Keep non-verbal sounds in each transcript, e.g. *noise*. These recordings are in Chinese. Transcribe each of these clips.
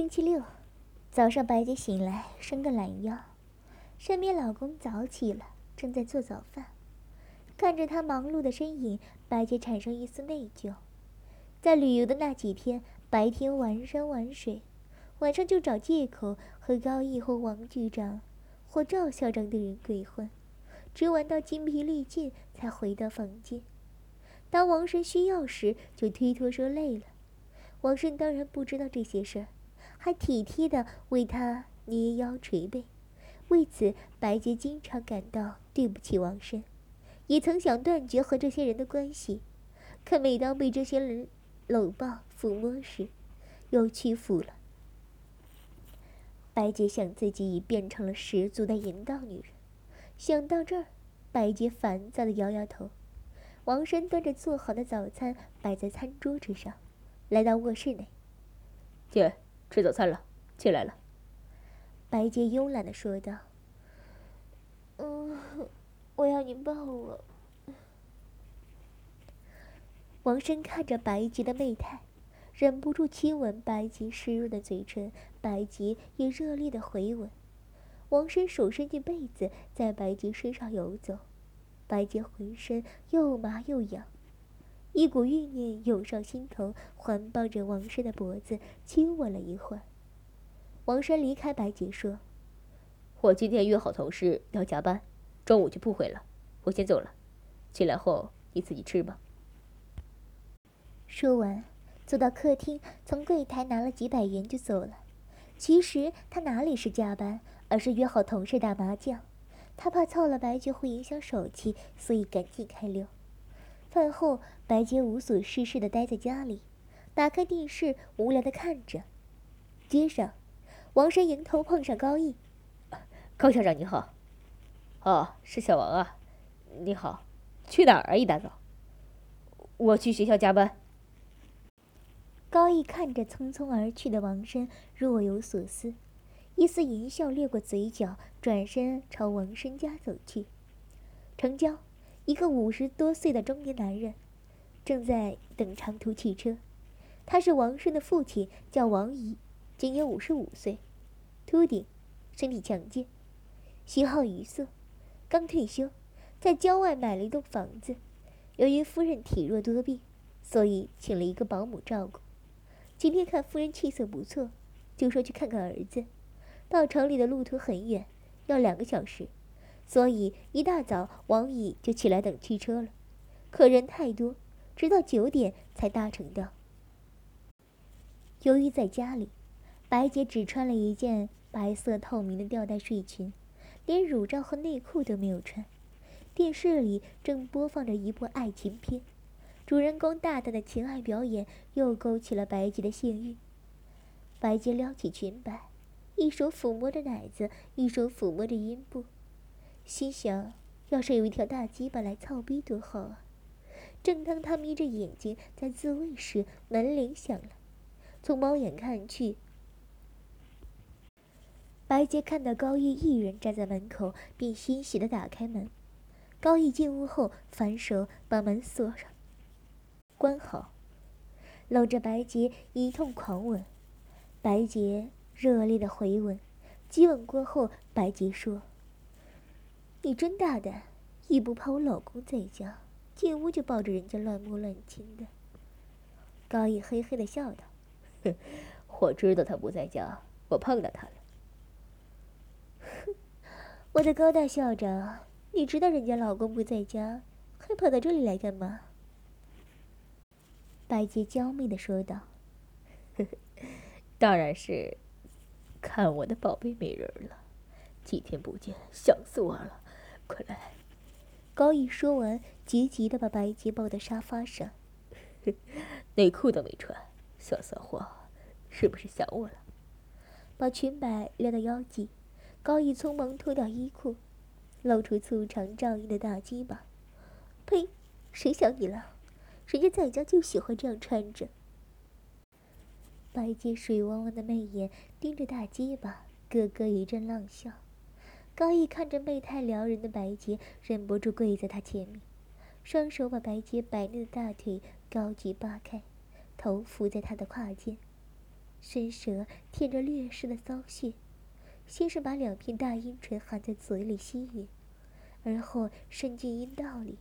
星期六早上，白洁醒来，伸个懒腰，身边老公早起了，正在做早饭。看着他忙碌的身影，白洁产生一丝内疚。在旅游的那几天，白天玩山玩水，晚上就找借口和高毅或王局长或赵校长等人鬼混，直玩到筋疲力尽才回到房间。当王生需要时，就推脱说累了。王生当然不知道这些事儿。还体贴地为他捏腰捶背，为此白洁经常感到对不起王生，也曾想断绝和这些人的关系，可每当被这些人搂抱抚摸时，又屈服了。白洁想自己已变成了十足的淫荡女人，想到这儿，白洁烦躁地摇摇头。王生端着做好的早餐摆在餐桌之上，来到卧室内，姐。吃早餐了，起来了。白洁慵懒的说道：“嗯，我要你抱我。”王生看着白洁的媚态，忍不住亲吻白洁湿润的嘴唇，白洁也热烈的回吻。王生手伸进被子，在白洁身上游走，白洁浑身又麻又痒。一股欲念涌上心头，环抱着王生的脖子，亲吻了一会儿。王生离开白洁说：“我今天约好同事要加班，中午就不回了，我先走了。进来后你自己吃吧。”说完，走到客厅，从柜台拿了几百元就走了。其实他哪里是加班，而是约好同事打麻将。他怕操了白洁会影响手气，所以赶紧开溜。饭后，白洁无所事事的待在家里，打开电视，无聊的看着。街上，王生迎头碰上高毅，高校长你好。哦，是小王啊，你好，去哪儿啊？一大早。我去学校加班。高毅看着匆匆而去的王生，若有所思，一丝淫笑掠过嘴角，转身朝王生家走去。成交。一个五十多岁的中年男人，正在等长途汽车。他是王生的父亲，叫王仪，今年五十五岁，秃顶，身体强健，喜好娱色，刚退休，在郊外买了一栋房子。由于夫人体弱多病，所以请了一个保姆照顾。今天看夫人气色不错，就说去看看儿子。到城里的路途很远，要两个小时。所以一大早，王乙就起来等汽车了。可人太多，直到九点才搭乘到。由于在家里，白洁只穿了一件白色透明的吊带睡裙，连乳罩和内裤都没有穿。电视里正播放着一部爱情片，主人公大胆的情爱表演又勾起了白洁的性欲。白洁撩起裙摆，一手抚摸着奶子，一手抚摸着阴部。心想，要是有一条大鸡巴来操逼多好啊！正当他眯着眼睛在自慰时，门铃响了。从猫眼看去，白洁看到高毅一人站在门口，便欣喜地打开门。高毅进屋后，反手把门锁上，关好，搂着白洁一通狂吻。白洁热烈的回吻，激吻过后，白洁说。你真大胆，一不怕我老公在家，进屋就抱着人家乱摸乱亲的。高毅嘿嘿的笑道：“哼，我知道他不在家，我碰到他了。”哼，我的高大校长，你知道人家老公不在家，还跑到这里来干嘛？白洁娇媚的说道：“呵呵，当然是看我的宝贝美人了，几天不见，想死我了。”快来！高毅说完，急急的把白洁抱到沙发上，*laughs* 内裤都没穿，小骚货，是不是想我了？把裙摆撩到腰际，高毅匆忙脱掉衣裤，露出粗长照应的大鸡巴。呸！谁想你了？人家在家就喜欢这样穿着。白洁水汪汪的媚眼盯着大鸡巴，咯咯一阵浪笑。高毅看着媚态撩人的白洁，忍不住跪在她前面，双手把白洁白嫩的大腿高举扒开，头伏在她的胯间。伸舌舔着略湿的骚穴，先是把两片大阴唇含在嘴里吸吮，而后伸进阴道里，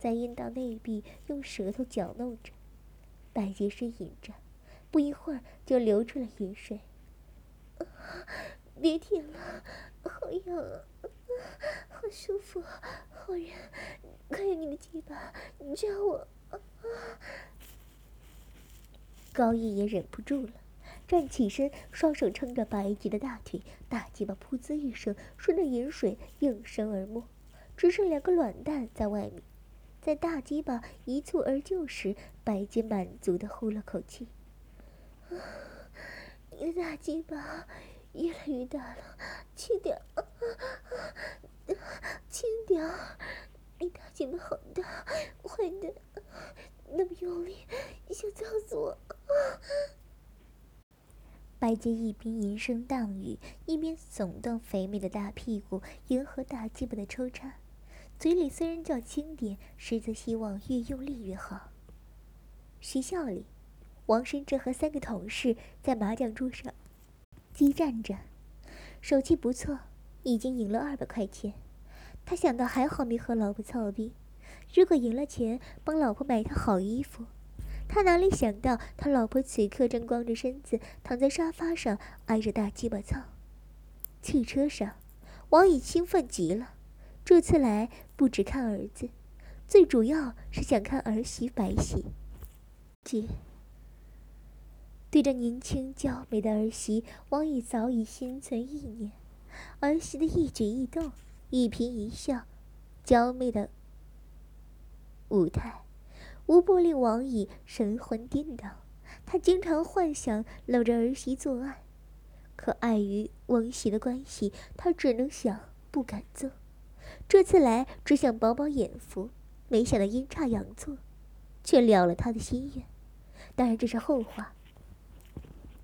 在阴道内壁用舌头搅弄着。白洁呻吟着，不一会儿就流出了饮水。*laughs* 别舔了，好痒啊，好舒服，好热，快用你的鸡巴夹我！高毅也忍不住了，站起身，双手撑着白洁的大腿，大鸡巴噗呲一声顺着饮水应声而没，只剩两个卵蛋在外面。在大鸡巴一蹴而就时，白洁满足的呼了口气：“ *sighs* 你的大鸡巴越来越大了，轻点，*laughs* 轻点，你大鸡巴好大，坏的，那么用力，你想操死我！”白洁一边吟声荡语，一边耸动肥美的大屁股，迎合大鸡巴的抽插。嘴里虽然叫轻点，实则希望越用力越好。学校里，王深正和三个同事在麻将桌上激战着，手气不错，已经赢了二百块钱。他想到还好没和老婆操逼，如果赢了钱，帮老婆买套好衣服。他哪里想到，他老婆此刻正光着身子躺在沙发上，挨着大鸡巴操。汽车上，王乙兴奋极了。这次来不只看儿子，最主要是想看儿媳白喜。姐，对着年轻娇美的儿媳，王乙早已心存意念。儿媳的一举一动、一颦一笑，娇媚的舞态，无不令王乙神魂颠倒。他经常幻想搂着儿媳做爱，可碍于王喜的关系，他只能想，不敢做。这次来只想饱饱眼福，没想到阴差阳错，却了了他的心愿。当然这是后话。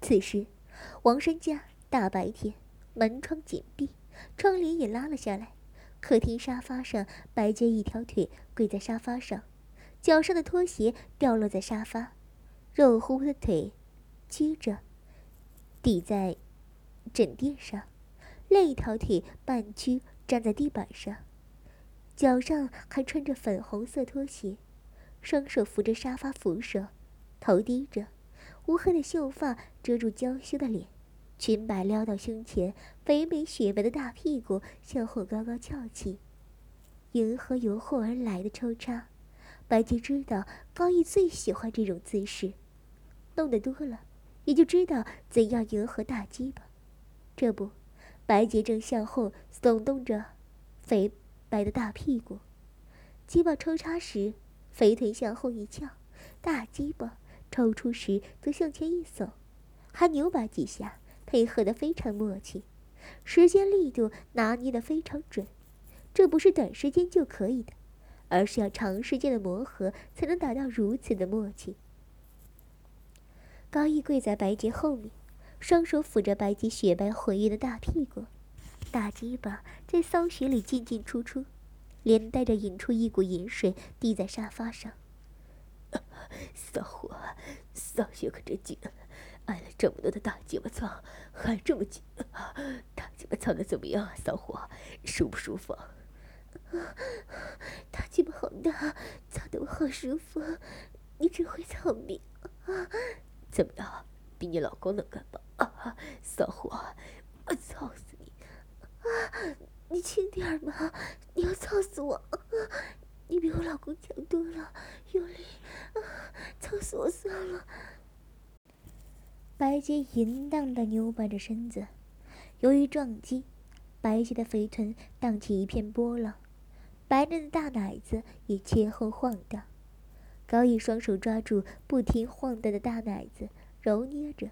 此时，王生家大白天，门窗紧闭，窗帘也拉了下来。客厅沙发上，白洁一条腿跪在沙发上，脚上的拖鞋掉落在沙发，肉乎乎的腿曲着抵在枕垫上，另一条腿半屈。站在地板上，脚上还穿着粉红色拖鞋，双手扶着沙发扶手，头低着，乌黑的秀发遮住娇羞的脸，裙摆撩到胸前，肥美雪白的大屁股向后高高翘起，迎合由后而来的抽插。白洁知道高毅最喜欢这种姿势，弄得多了，也就知道怎样迎合大鸡巴。这不。白洁正向后耸动着肥白的大屁股，鸡巴抽插时，肥腿向后一翘；大鸡巴抽出时则向前一耸，还扭把几下，配合的非常默契，时间力度拿捏的非常准。这不是短时间就可以的，而是要长时间的磨合才能达到如此的默契。高毅跪在白洁后面。双手抚着白洁雪白浑圆的大屁股，大鸡巴在骚穴里进进出出，连带着引出一股淫水滴在沙发上。骚货，骚穴可真紧，挨了这么多的大鸡巴操，还这么紧，大鸡巴操的怎么样啊？骚货，舒不舒服？大鸡巴好大，操得我好舒服，你真会操逼啊！怎么样？比你老公能干吧？啊，骚货，我操死你！啊，你轻点嘛，你要操死我！你比我老公强多了，用力，啊，操死我算了！白洁淫荡的扭摆着身子，由于撞击，白洁的肥臀荡起一片波浪，白嫩的大奶子也前后晃荡。高毅双手抓住不停晃荡的大奶子。揉捏着，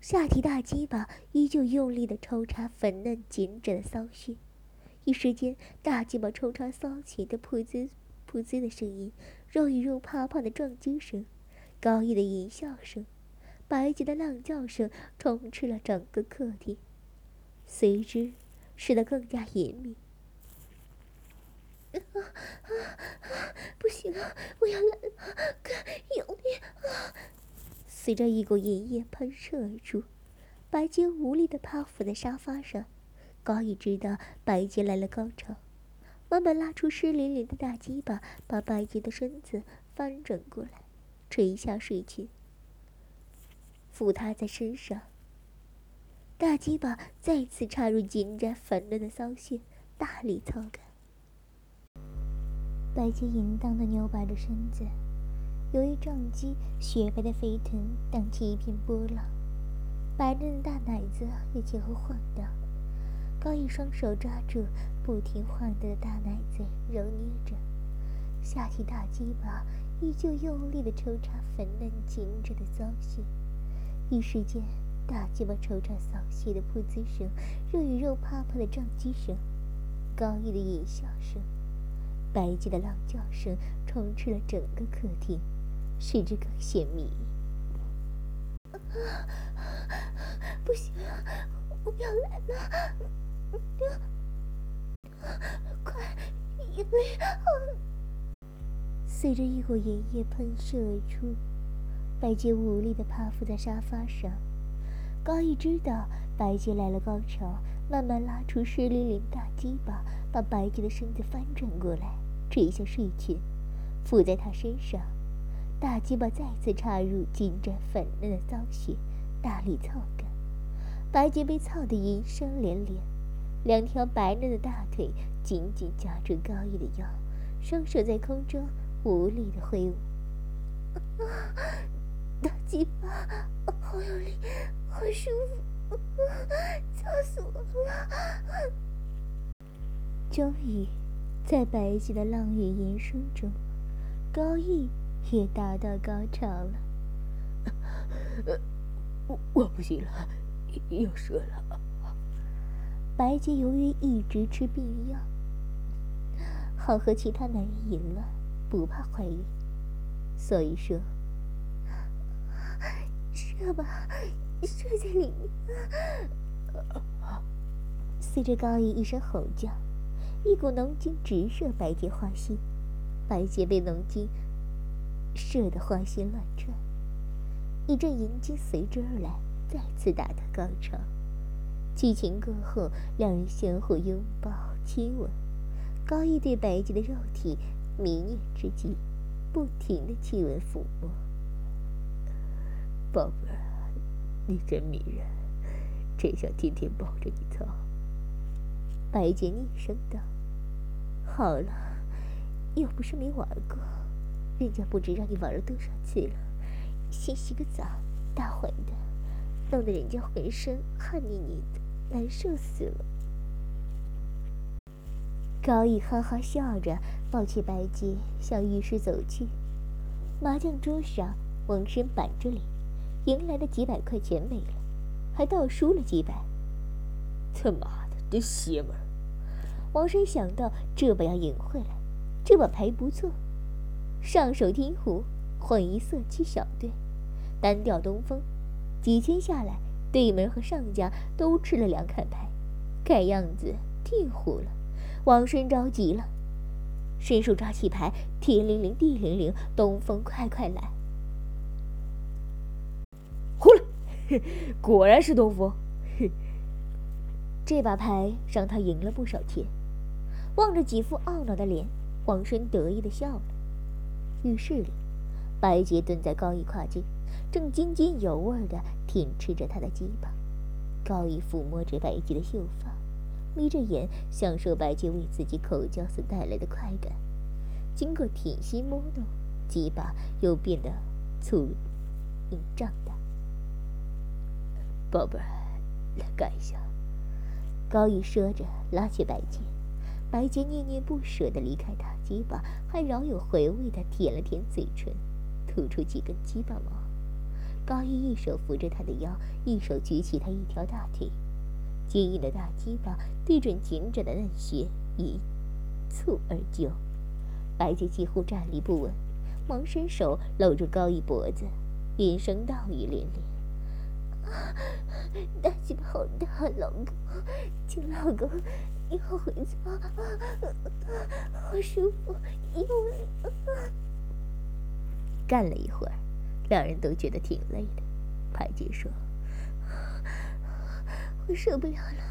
下体大鸡巴依旧用力的抽插粉嫩紧致的骚穴，一时间大鸡巴抽插骚起的噗滋噗滋的声音，肉与肉啪啪的撞击声，高毅的淫笑声，白洁的浪叫声充斥了整个客厅，随之使得更加隐秘。啊啊啊！不行了，我要来了，更用力啊！随着一股银液喷射而出，白洁无力地趴伏在沙发上。高义知道白洁来了高潮，慢慢拉出湿淋淋的大鸡巴，把白洁的身子翻转过来，垂下睡裙，附她在身上。大鸡巴再次插入紧窄粉嫩的骚穴，大力操干。白洁淫荡的扭摆着身子。由于撞击，雪白的飞臀荡起一片波浪，白嫩的大奶子也前后晃荡。高一双手抓住不停晃动的大奶嘴，揉捏着，下体大鸡巴依旧用力的抽插粉嫩紧致的骚穴。一时间，大鸡巴抽插骚穴的噗呲声，肉与肉啪啪的撞击声，高一的淫笑声，白鸡的浪叫声，充斥了整个客厅。使之更显迷。不行，我要来了！快，因为随着一股银液喷射而出，白洁无力的趴伏在沙发上。高义知道白洁来了高潮，慢慢拉出湿淋淋大鸡巴，把白洁的身子翻转过来，垂下睡裙，附在她身上。大鸡巴再次插入浸着粉嫩的骚血，大力操干。白洁被操得淫声连连，两条白嫩的大腿紧紧夹住高毅的腰，双手在空中无力的挥舞。大鸡巴，好有力，好舒服，操死我了！终于，在白皙的浪语吟声中，高毅。也达到高潮了，我我不行了，要射了。白洁由于一直吃避孕药，好和其他男人淫乱，不怕怀孕，所以说，射吧，射在里面。随着高音一声吼叫，一股浓精直射白洁花心，白洁被浓精。射得花心乱颤，一阵淫精随之而来，再次达到高潮。激情过后，两人相互拥抱亲吻。高毅对白洁的肉体迷恋之极，不停的亲吻抚摸。宝贝儿，你真迷人，真想天天抱着你操。白洁厉声道：“好了，又不是没玩过。”人家不知让你玩了多少次了，先洗个澡，大会的，弄得人家浑身汗腻腻的，难受死了。高毅哈哈笑着，抱起白洁向浴室走去。麻将桌上，王生板着脸，赢来的几百块钱没了，还倒输了几百。他妈的，这邪门！王生想到这把要赢回来，这把牌不错。上手听胡，混一色七小队，单调东风，几千下来，对门和上家都吃了两砍牌，看样子定胡了。王生着急了，伸手抓起牌，天灵灵地灵灵，东风快快来！胡了，*laughs* 果然是东风。这把牌让他赢了不少钱。望着几副懊恼的脸，王生得意的笑了。浴室里，白洁蹲在高义胯间，正津津有味地舔吃着他的鸡巴。高义抚摸着白洁的秀发，眯着眼享受白洁为自己口交所带来的快感。经过舔吸摸弄，鸡巴又变得粗硬胀大。宝贝儿，来干一下。高义说着，拉起白洁。白洁念念不舍地离开大鸡巴，还饶有回味地舔了舔嘴唇，吐出几根鸡巴毛。高一一手扶着他的腰，一手举起他一条大腿，坚硬的大鸡巴对准紧窄的嫩穴，一蹴而就。白洁几乎站立不稳，忙伸手搂住高一脖子，连声道语连连：“大鸡巴好大，老公，请老公。”你好回家，好舒服，因为……干了一会儿，两人都觉得挺累的。白洁说：“ *laughs* 我受不了了，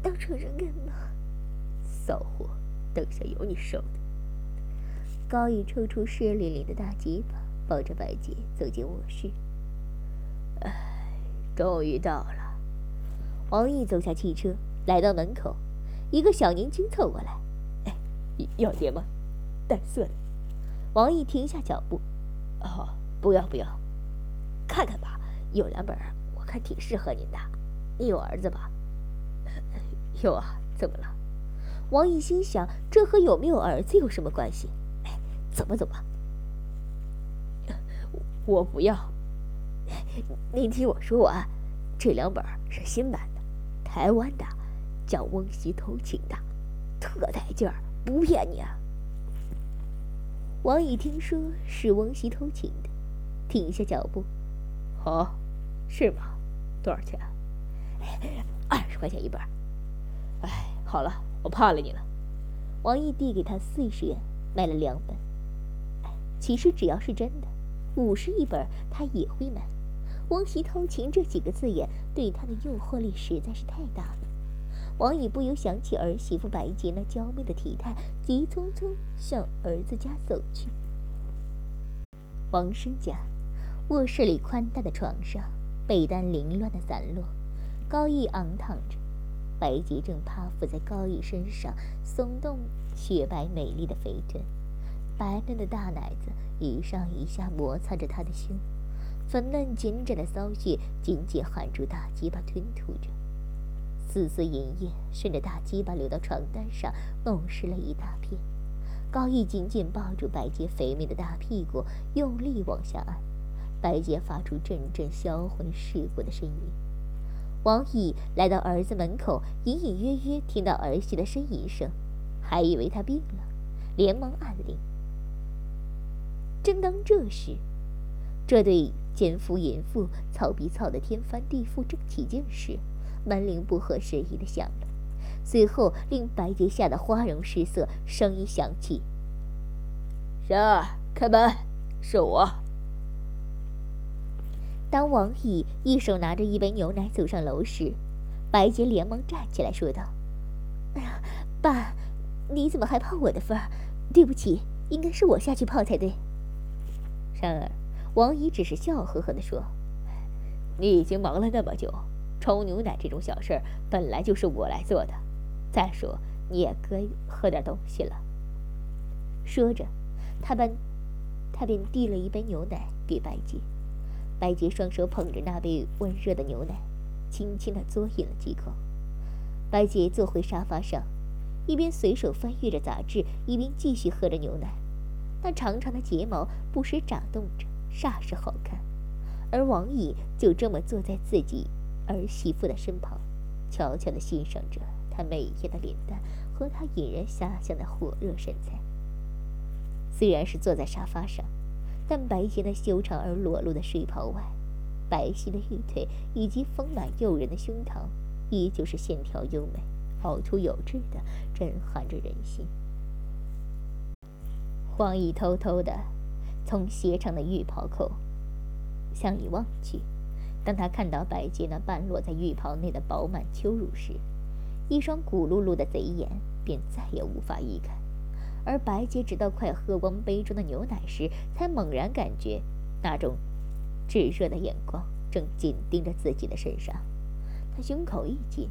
到床上干嘛？”骚货，等下有你受的。高毅抽出湿淋淋的大鸡巴，抱着白洁走进卧室。哎，终于到了。王毅走下汽车，来到门口，一个小年轻凑过来：“哎，要碟吗？带色的。”王毅停下脚步：“哦，不要不要，看看吧，有两本，我看挺适合您的。你有儿子吧？”“ *laughs* 有啊，怎么了？”王毅心想：“这和有没有儿子有什么关系？”怎么怎么？*laughs* 我不要。*laughs* 您听我说完，这两本是新版的，台湾的，叫《翁媳偷情》的，特带劲儿，不骗你啊。王毅听说是翁媳偷情的，停下脚步。哦，是吗？多少钱？二十块钱一本。哎，好了，我怕了你了。王毅递给他四十元，买了两本。其实只要是真的，五十一本他也会买。王琦偷情这几个字眼对他的诱惑力实在是太大了。王毅不由想起儿媳妇白洁那娇媚的体态，急匆匆向儿子家走去。王生家卧室里宽大的床上，被单凌乱的散落，高毅昂躺着，白洁正趴伏在高毅身上，耸动雪白美丽的肥臀。白嫩的大奶子一上一下摩擦着他的胸，粉嫩紧窄的骚穴紧紧含住大鸡巴吞吐着，丝丝银液顺着大鸡巴流到床单上，弄湿了一大片。高毅紧紧抱住白洁肥美的大屁股，用力往下按，白洁发出阵阵销魂蚀骨的声音。王毅来到儿子门口，隐隐约约听到儿媳的呻吟声，还以为他病了，连忙按铃。正当这时，这对奸夫淫妇操逼操的天翻地覆正起劲时，门铃不合时宜的响了，随后令白洁吓得花容失色，声音响起：“谁儿？开门，是我。”当王毅一手拿着一杯牛奶走上楼时，白洁连忙站起来说道：“哎呀，爸，你怎么还泡我的份儿？对不起，应该是我下去泡才对。”然而，王姨只是笑呵呵地说：“你已经忙了那么久，冲牛奶这种小事儿本来就是我来做的。再说，你也该喝点东西了。”说着，他便他便递了一杯牛奶给白洁。白洁双手捧着那杯温热的牛奶，轻轻地嘬饮了几口。白洁坐回沙发上，一边随手翻阅着杂志，一边继续喝着牛奶。那长长的睫毛不时眨动着，煞是好看。而王毅就这么坐在自己儿媳妇的身旁，悄悄地欣赏着她美艳的脸蛋和她引人遐想的火热身材。虽然是坐在沙发上，但白洁那修长而裸露的睡袍外，白皙的玉腿以及丰满诱人的胸膛，依旧是线条优美、凹凸有致的，震撼着人心。黄奕偷偷的从斜长的浴袍口向里望去，当他看到白洁那半裸在浴袍内的饱满秋乳时，一双骨碌碌的贼眼便再也无法移开。而白洁直到快喝光杯中的牛奶时，才猛然感觉那种炙热的眼光正紧盯着自己的身上。他胸口一紧，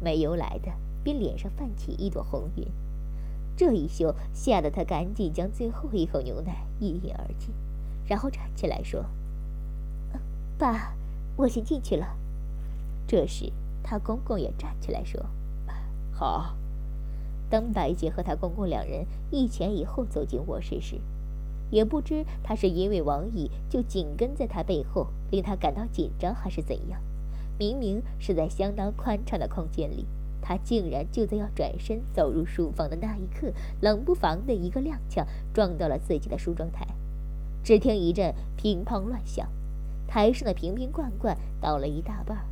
没由来的便脸上泛起一朵红晕。这一羞，吓得他赶紧将最后一口牛奶一饮而尽，然后站起来说：“爸，我先进去了。”这时，他公公也站起来说：“好。”当白洁和她公公两人一前一后走进卧室时，也不知他是因为王乙就紧跟在他背后，令他感到紧张，还是怎样。明明是在相当宽敞的空间里。他竟然就在要转身走入书房的那一刻，冷不防的一个踉跄，撞到了自己的梳妆台。只听一阵乒乓乱响，台上的瓶瓶罐罐倒了一大半，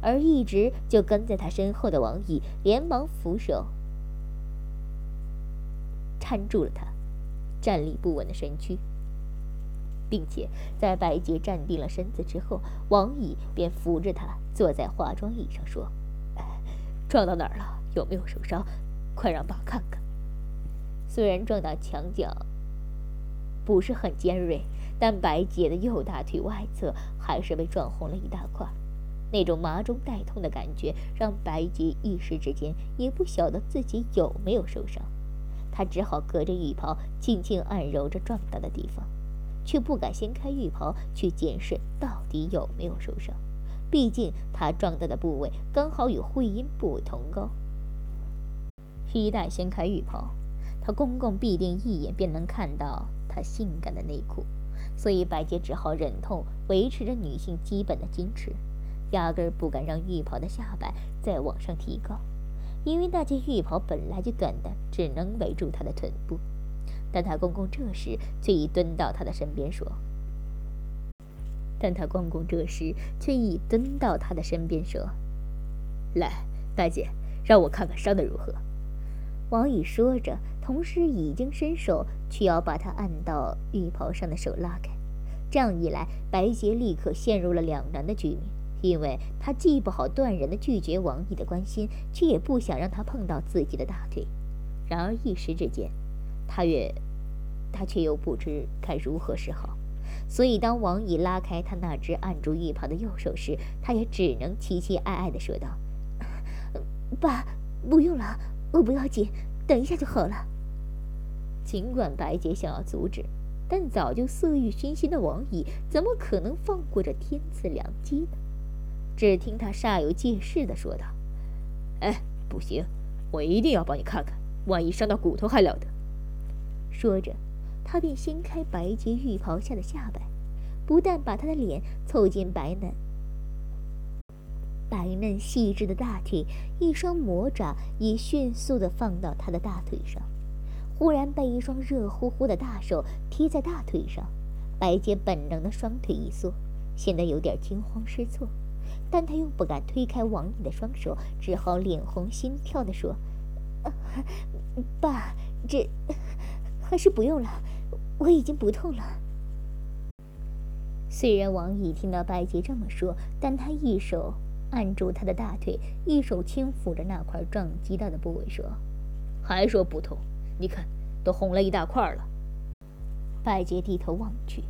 而一直就跟在他身后的王乙连忙扶手搀住了他站立不稳的身躯。并且在白洁站定了身子之后，王乙便扶着她坐在化妆椅上说：“撞到哪儿了？有没有受伤？快让爸看看。”虽然撞到墙角不是很尖锐，但白洁的右大腿外侧还是被撞红了一大块。那种麻中带痛的感觉让白洁一时之间也不晓得自己有没有受伤。她只好隔着浴袍轻轻按揉着撞到的地方。却不敢掀开浴袍去检视到底有没有受伤，毕竟他撞到的部位刚好与会阴部位同高。一旦掀开浴袍，他公公必定一眼便能看到他性感的内裤，所以白洁只好忍痛维持着女性基本的矜持，压根不敢让浴袍的下摆再往上提高，因为那件浴袍本来就短的，只能围住她的臀部。但他公公这时却已蹲到他的身边说：“但他公公这时却已蹲到他的身边说，来，大姐，让我看看伤的如何。”王宇说着，同时已经伸手去要把他按到浴袍上的手拉开。这样一来，白洁立刻陷入了两难的局面，因为他既不好断然的拒绝王毅的关心，却也不想让他碰到自己的大腿。然而一时之间。他也，他却又不知该如何是好，所以当王乙拉开他那只按住浴袍的右手时，他也只能凄凄哀哀地说道：“爸，不用了，我不要紧，等一下就好了。”尽管白洁想要阻止，但早就色欲熏心的王乙怎么可能放过这天赐良机呢？只听他煞有介事的说道：“哎，不行，我一定要帮你看看，万一伤到骨头还了得。”说着，他便掀开白洁浴袍下的下摆，不但把她的脸凑近白嫩、白嫩细致的大腿，一双魔爪也迅速地放到她的大腿上。忽然被一双热乎乎的大手贴在大腿上，白洁本能的双腿一缩，显得有点惊慌失措，但她又不敢推开王毅的双手，只好脸红心跳地说：“爸，这……”还是不用了，我已经不痛了。虽然王乙听到白洁这么说，但他一手按住她的大腿，一手轻抚着那块撞击到的部位，说：“还说不痛？你看，都红了一大块了。”白洁低头望去，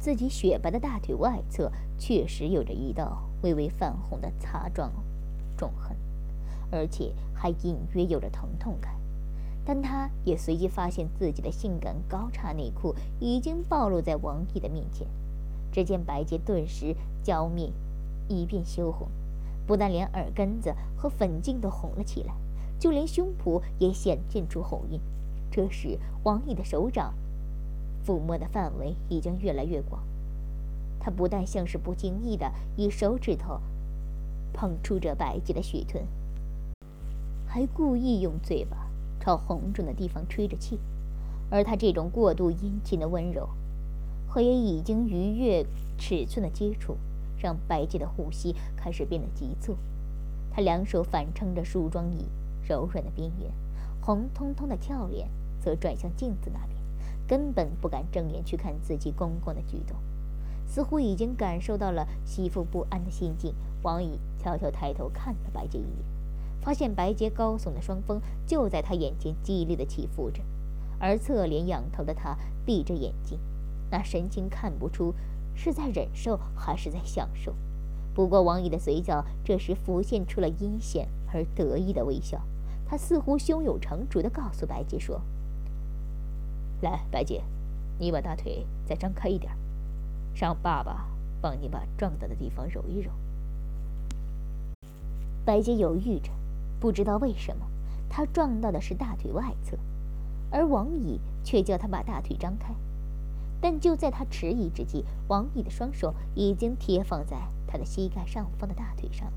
自己雪白的大腿外侧确实有着一道微微泛红的擦撞重痕，而且还隐约有着疼痛感。但他也随即发现自己的性感高叉内裤已经暴露在王毅的面前。只见白洁顿时娇面一变羞红，不但连耳根子和粉颈都红了起来，就连胸脯也显现出红晕。这时，王毅的手掌抚摸的范围已经越来越广，他不但像是不经意的以手指头碰触着白洁的雪臀，还故意用嘴巴。朝红肿的地方吹着气，而他这种过度殷勤的温柔，和也已经逾越尺寸的接触，让白洁的呼吸开始变得急促。他两手反撑着梳妆椅柔软的边缘，红彤彤的俏脸则转向镜子那边，根本不敢正眼去看自己公公的举动，似乎已经感受到了媳妇不安的心境。王乙悄悄抬头看了白洁一眼。发现白洁高耸的双峰就在他眼前激烈的起伏着，而侧脸仰头的他闭着眼睛，那神情看不出是在忍受还是在享受。不过王姨的嘴角这时浮现出了阴险而得意的微笑，他似乎胸有成竹地告诉白洁说：“来，白洁，你把大腿再张开一点，让爸爸帮你把撞到的地方揉一揉。”白洁犹豫着。不知道为什么，他撞到的是大腿外侧，而王乙却叫他把大腿张开。但就在他迟疑之际，王乙的双手已经贴放在他的膝盖上方的大腿上。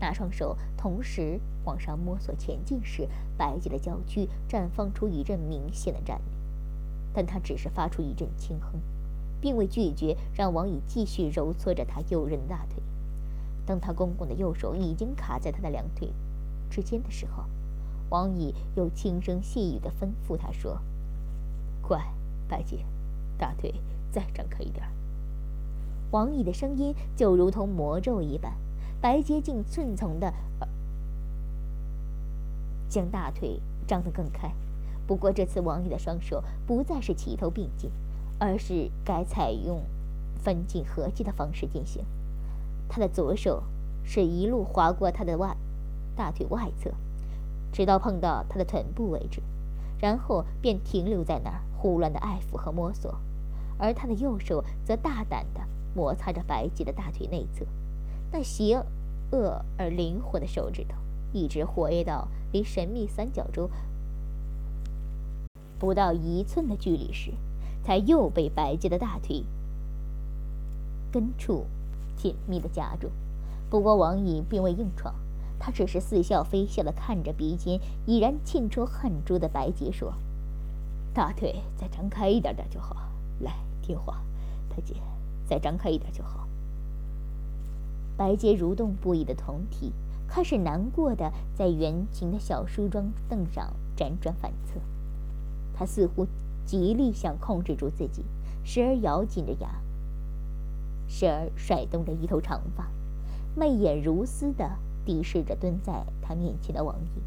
那双手同时往上摸索前进时，白洁的娇躯绽放出一阵明显的战栗，但他只是发出一阵轻哼，并未拒绝让王乙继续揉搓着他诱人的大腿。当他公公的右手已经卡在他的两腿。之间的时候，王乙又轻声细语地吩咐他说：“乖，白洁，大腿再张开一点。王毅的声音就如同魔咒一般，白洁竟顺从的将大腿张得更开。不过这次王毅的双手不再是齐头并进，而是改采用分进合击的方式进行。他的左手是一路划过他的外大腿外侧，直到碰到他的臀部为止，然后便停留在那儿，胡乱的爱抚和摸索。而他的右手则大胆地摩擦着白洁的大腿内侧，那邪恶而灵活的手指头一直活跃到离神秘三角洲不到一寸的距离时，才又被白洁的大腿根处紧密地夹住。不过王毅并未硬闯，他只是似笑非笑地看着鼻尖已然沁出汗珠的白洁说：“大腿再张开一点点就好。来，听话，白洁，再张开一点就好。”白洁蠕动不已的酮体开始难过的在圆形的小梳妆凳上辗转反侧。他似乎极力想控制住自己，时而咬紧着牙，时而甩动着一头长发，媚眼如丝地敌视着蹲在他面前的王毅。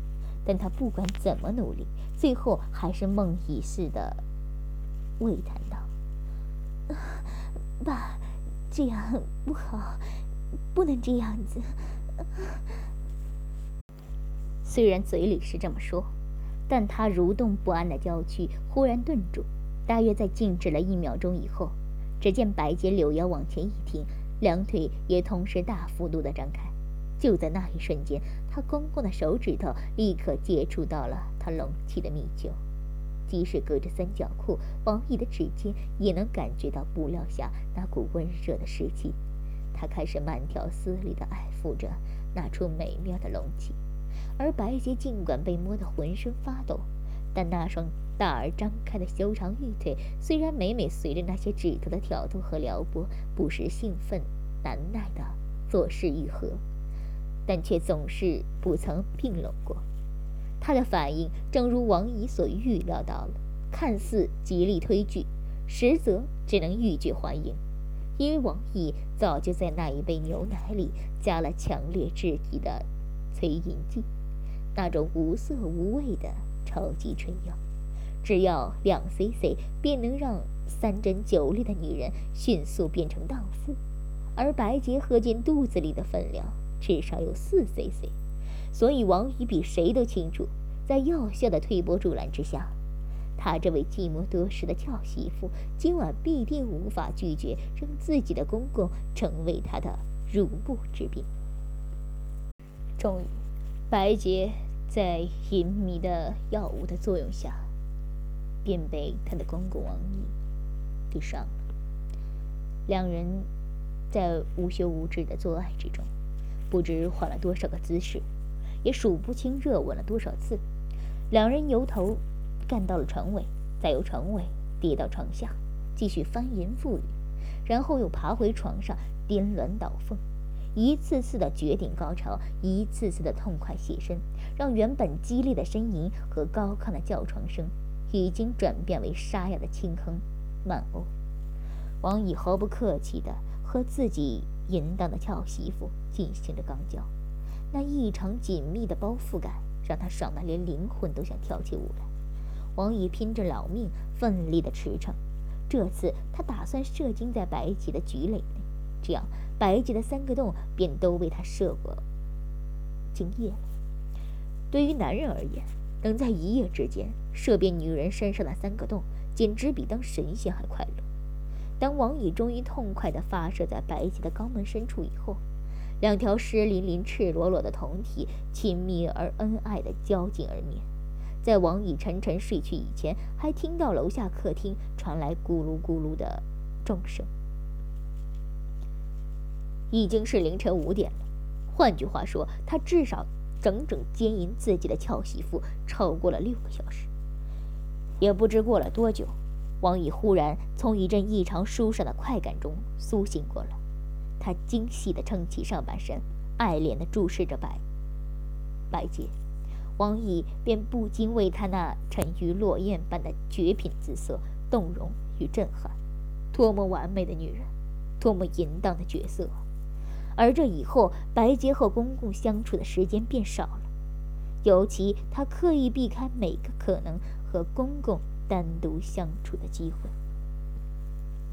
但他不管怎么努力，最后还是梦呓似的喟叹道：“爸，这样不好，不能这样子。”虽然嘴里是这么说。但他蠕动不安的娇躯忽然顿住，大约在静止了一秒钟以后，只见白洁柳腰往前一挺，两腿也同时大幅度的张开。就在那一瞬间，他公公的手指头立刻接触到了他隆起的蜜丘，即使隔着三角裤，王毅的指尖也能感觉到布料下那股温热的湿气。他开始慢条斯理地爱抚着那处美妙的隆起。而白洁尽管被摸得浑身发抖，但那双大而张开的修长玉腿，虽然每每随着那些指头的挑逗和撩拨，不时兴奋难耐的作势愈合，但却总是不曾并拢过。他的反应正如王姨所预料到了，看似极力推拒，实则只能欲拒还迎，因为王姨早就在那一杯牛奶里加了强烈至极的催淫剂。那种无色无味的超级春药，只要两 cc 便能让三针九粒的女人迅速变成荡妇，而白洁喝进肚子里的分量至少有四 cc，所以王宇比谁都清楚，在药效的推波助澜之下，他这位寂寞得时的俏媳妇今晚必定无法拒绝让自己的公公成为她的入幕之宾。终于，白洁。在淫迷的药物的作用下，便被他的公公王毅给伤了。两人在无休无止的做爱之中，不知换了多少个姿势，也数不清热吻了多少次。两人由头干到了床尾，再由床尾跌到床下，继续翻云覆雨，然后又爬回床上颠鸾倒凤。一次次的绝顶高潮，一次次的痛快起身，让原本激烈的呻吟和高亢的叫床声，已经转变为沙哑的轻哼、慢哦。王乙毫不客气地和自己淫荡的俏媳妇进行着肛交，那异常紧密的包覆感让他爽得连灵魂都想跳起舞来。王乙拼着老命，奋力地驰骋，这次他打算射精在白起的菊蕾，这样。白洁的三个洞便都为他射过精液了。对于男人而言，能在一夜之间射遍女人身上的三个洞，简直比当神仙还快乐。当王乙终于痛快地发射在白洁的肛门深处以后，两条湿淋淋、赤裸裸的酮体亲密而恩爱地交颈而眠。在王乙沉沉睡去以前，还听到楼下客厅传来咕噜咕噜的钟声。已经是凌晨五点了，换句话说，他至少整整奸淫自己的俏媳妇超过了六个小时。也不知过了多久，王毅忽然从一阵异常舒爽的快感中苏醒过来，他精细地撑起上半身，爱怜地注视着白白洁，王毅便不禁为他那沉鱼落雁般的绝品姿色动容与震撼。多么完美的女人，多么淫荡的角色。而这以后，白洁和公公相处的时间变少了，尤其他刻意避开每个可能和公公单独相处的机会。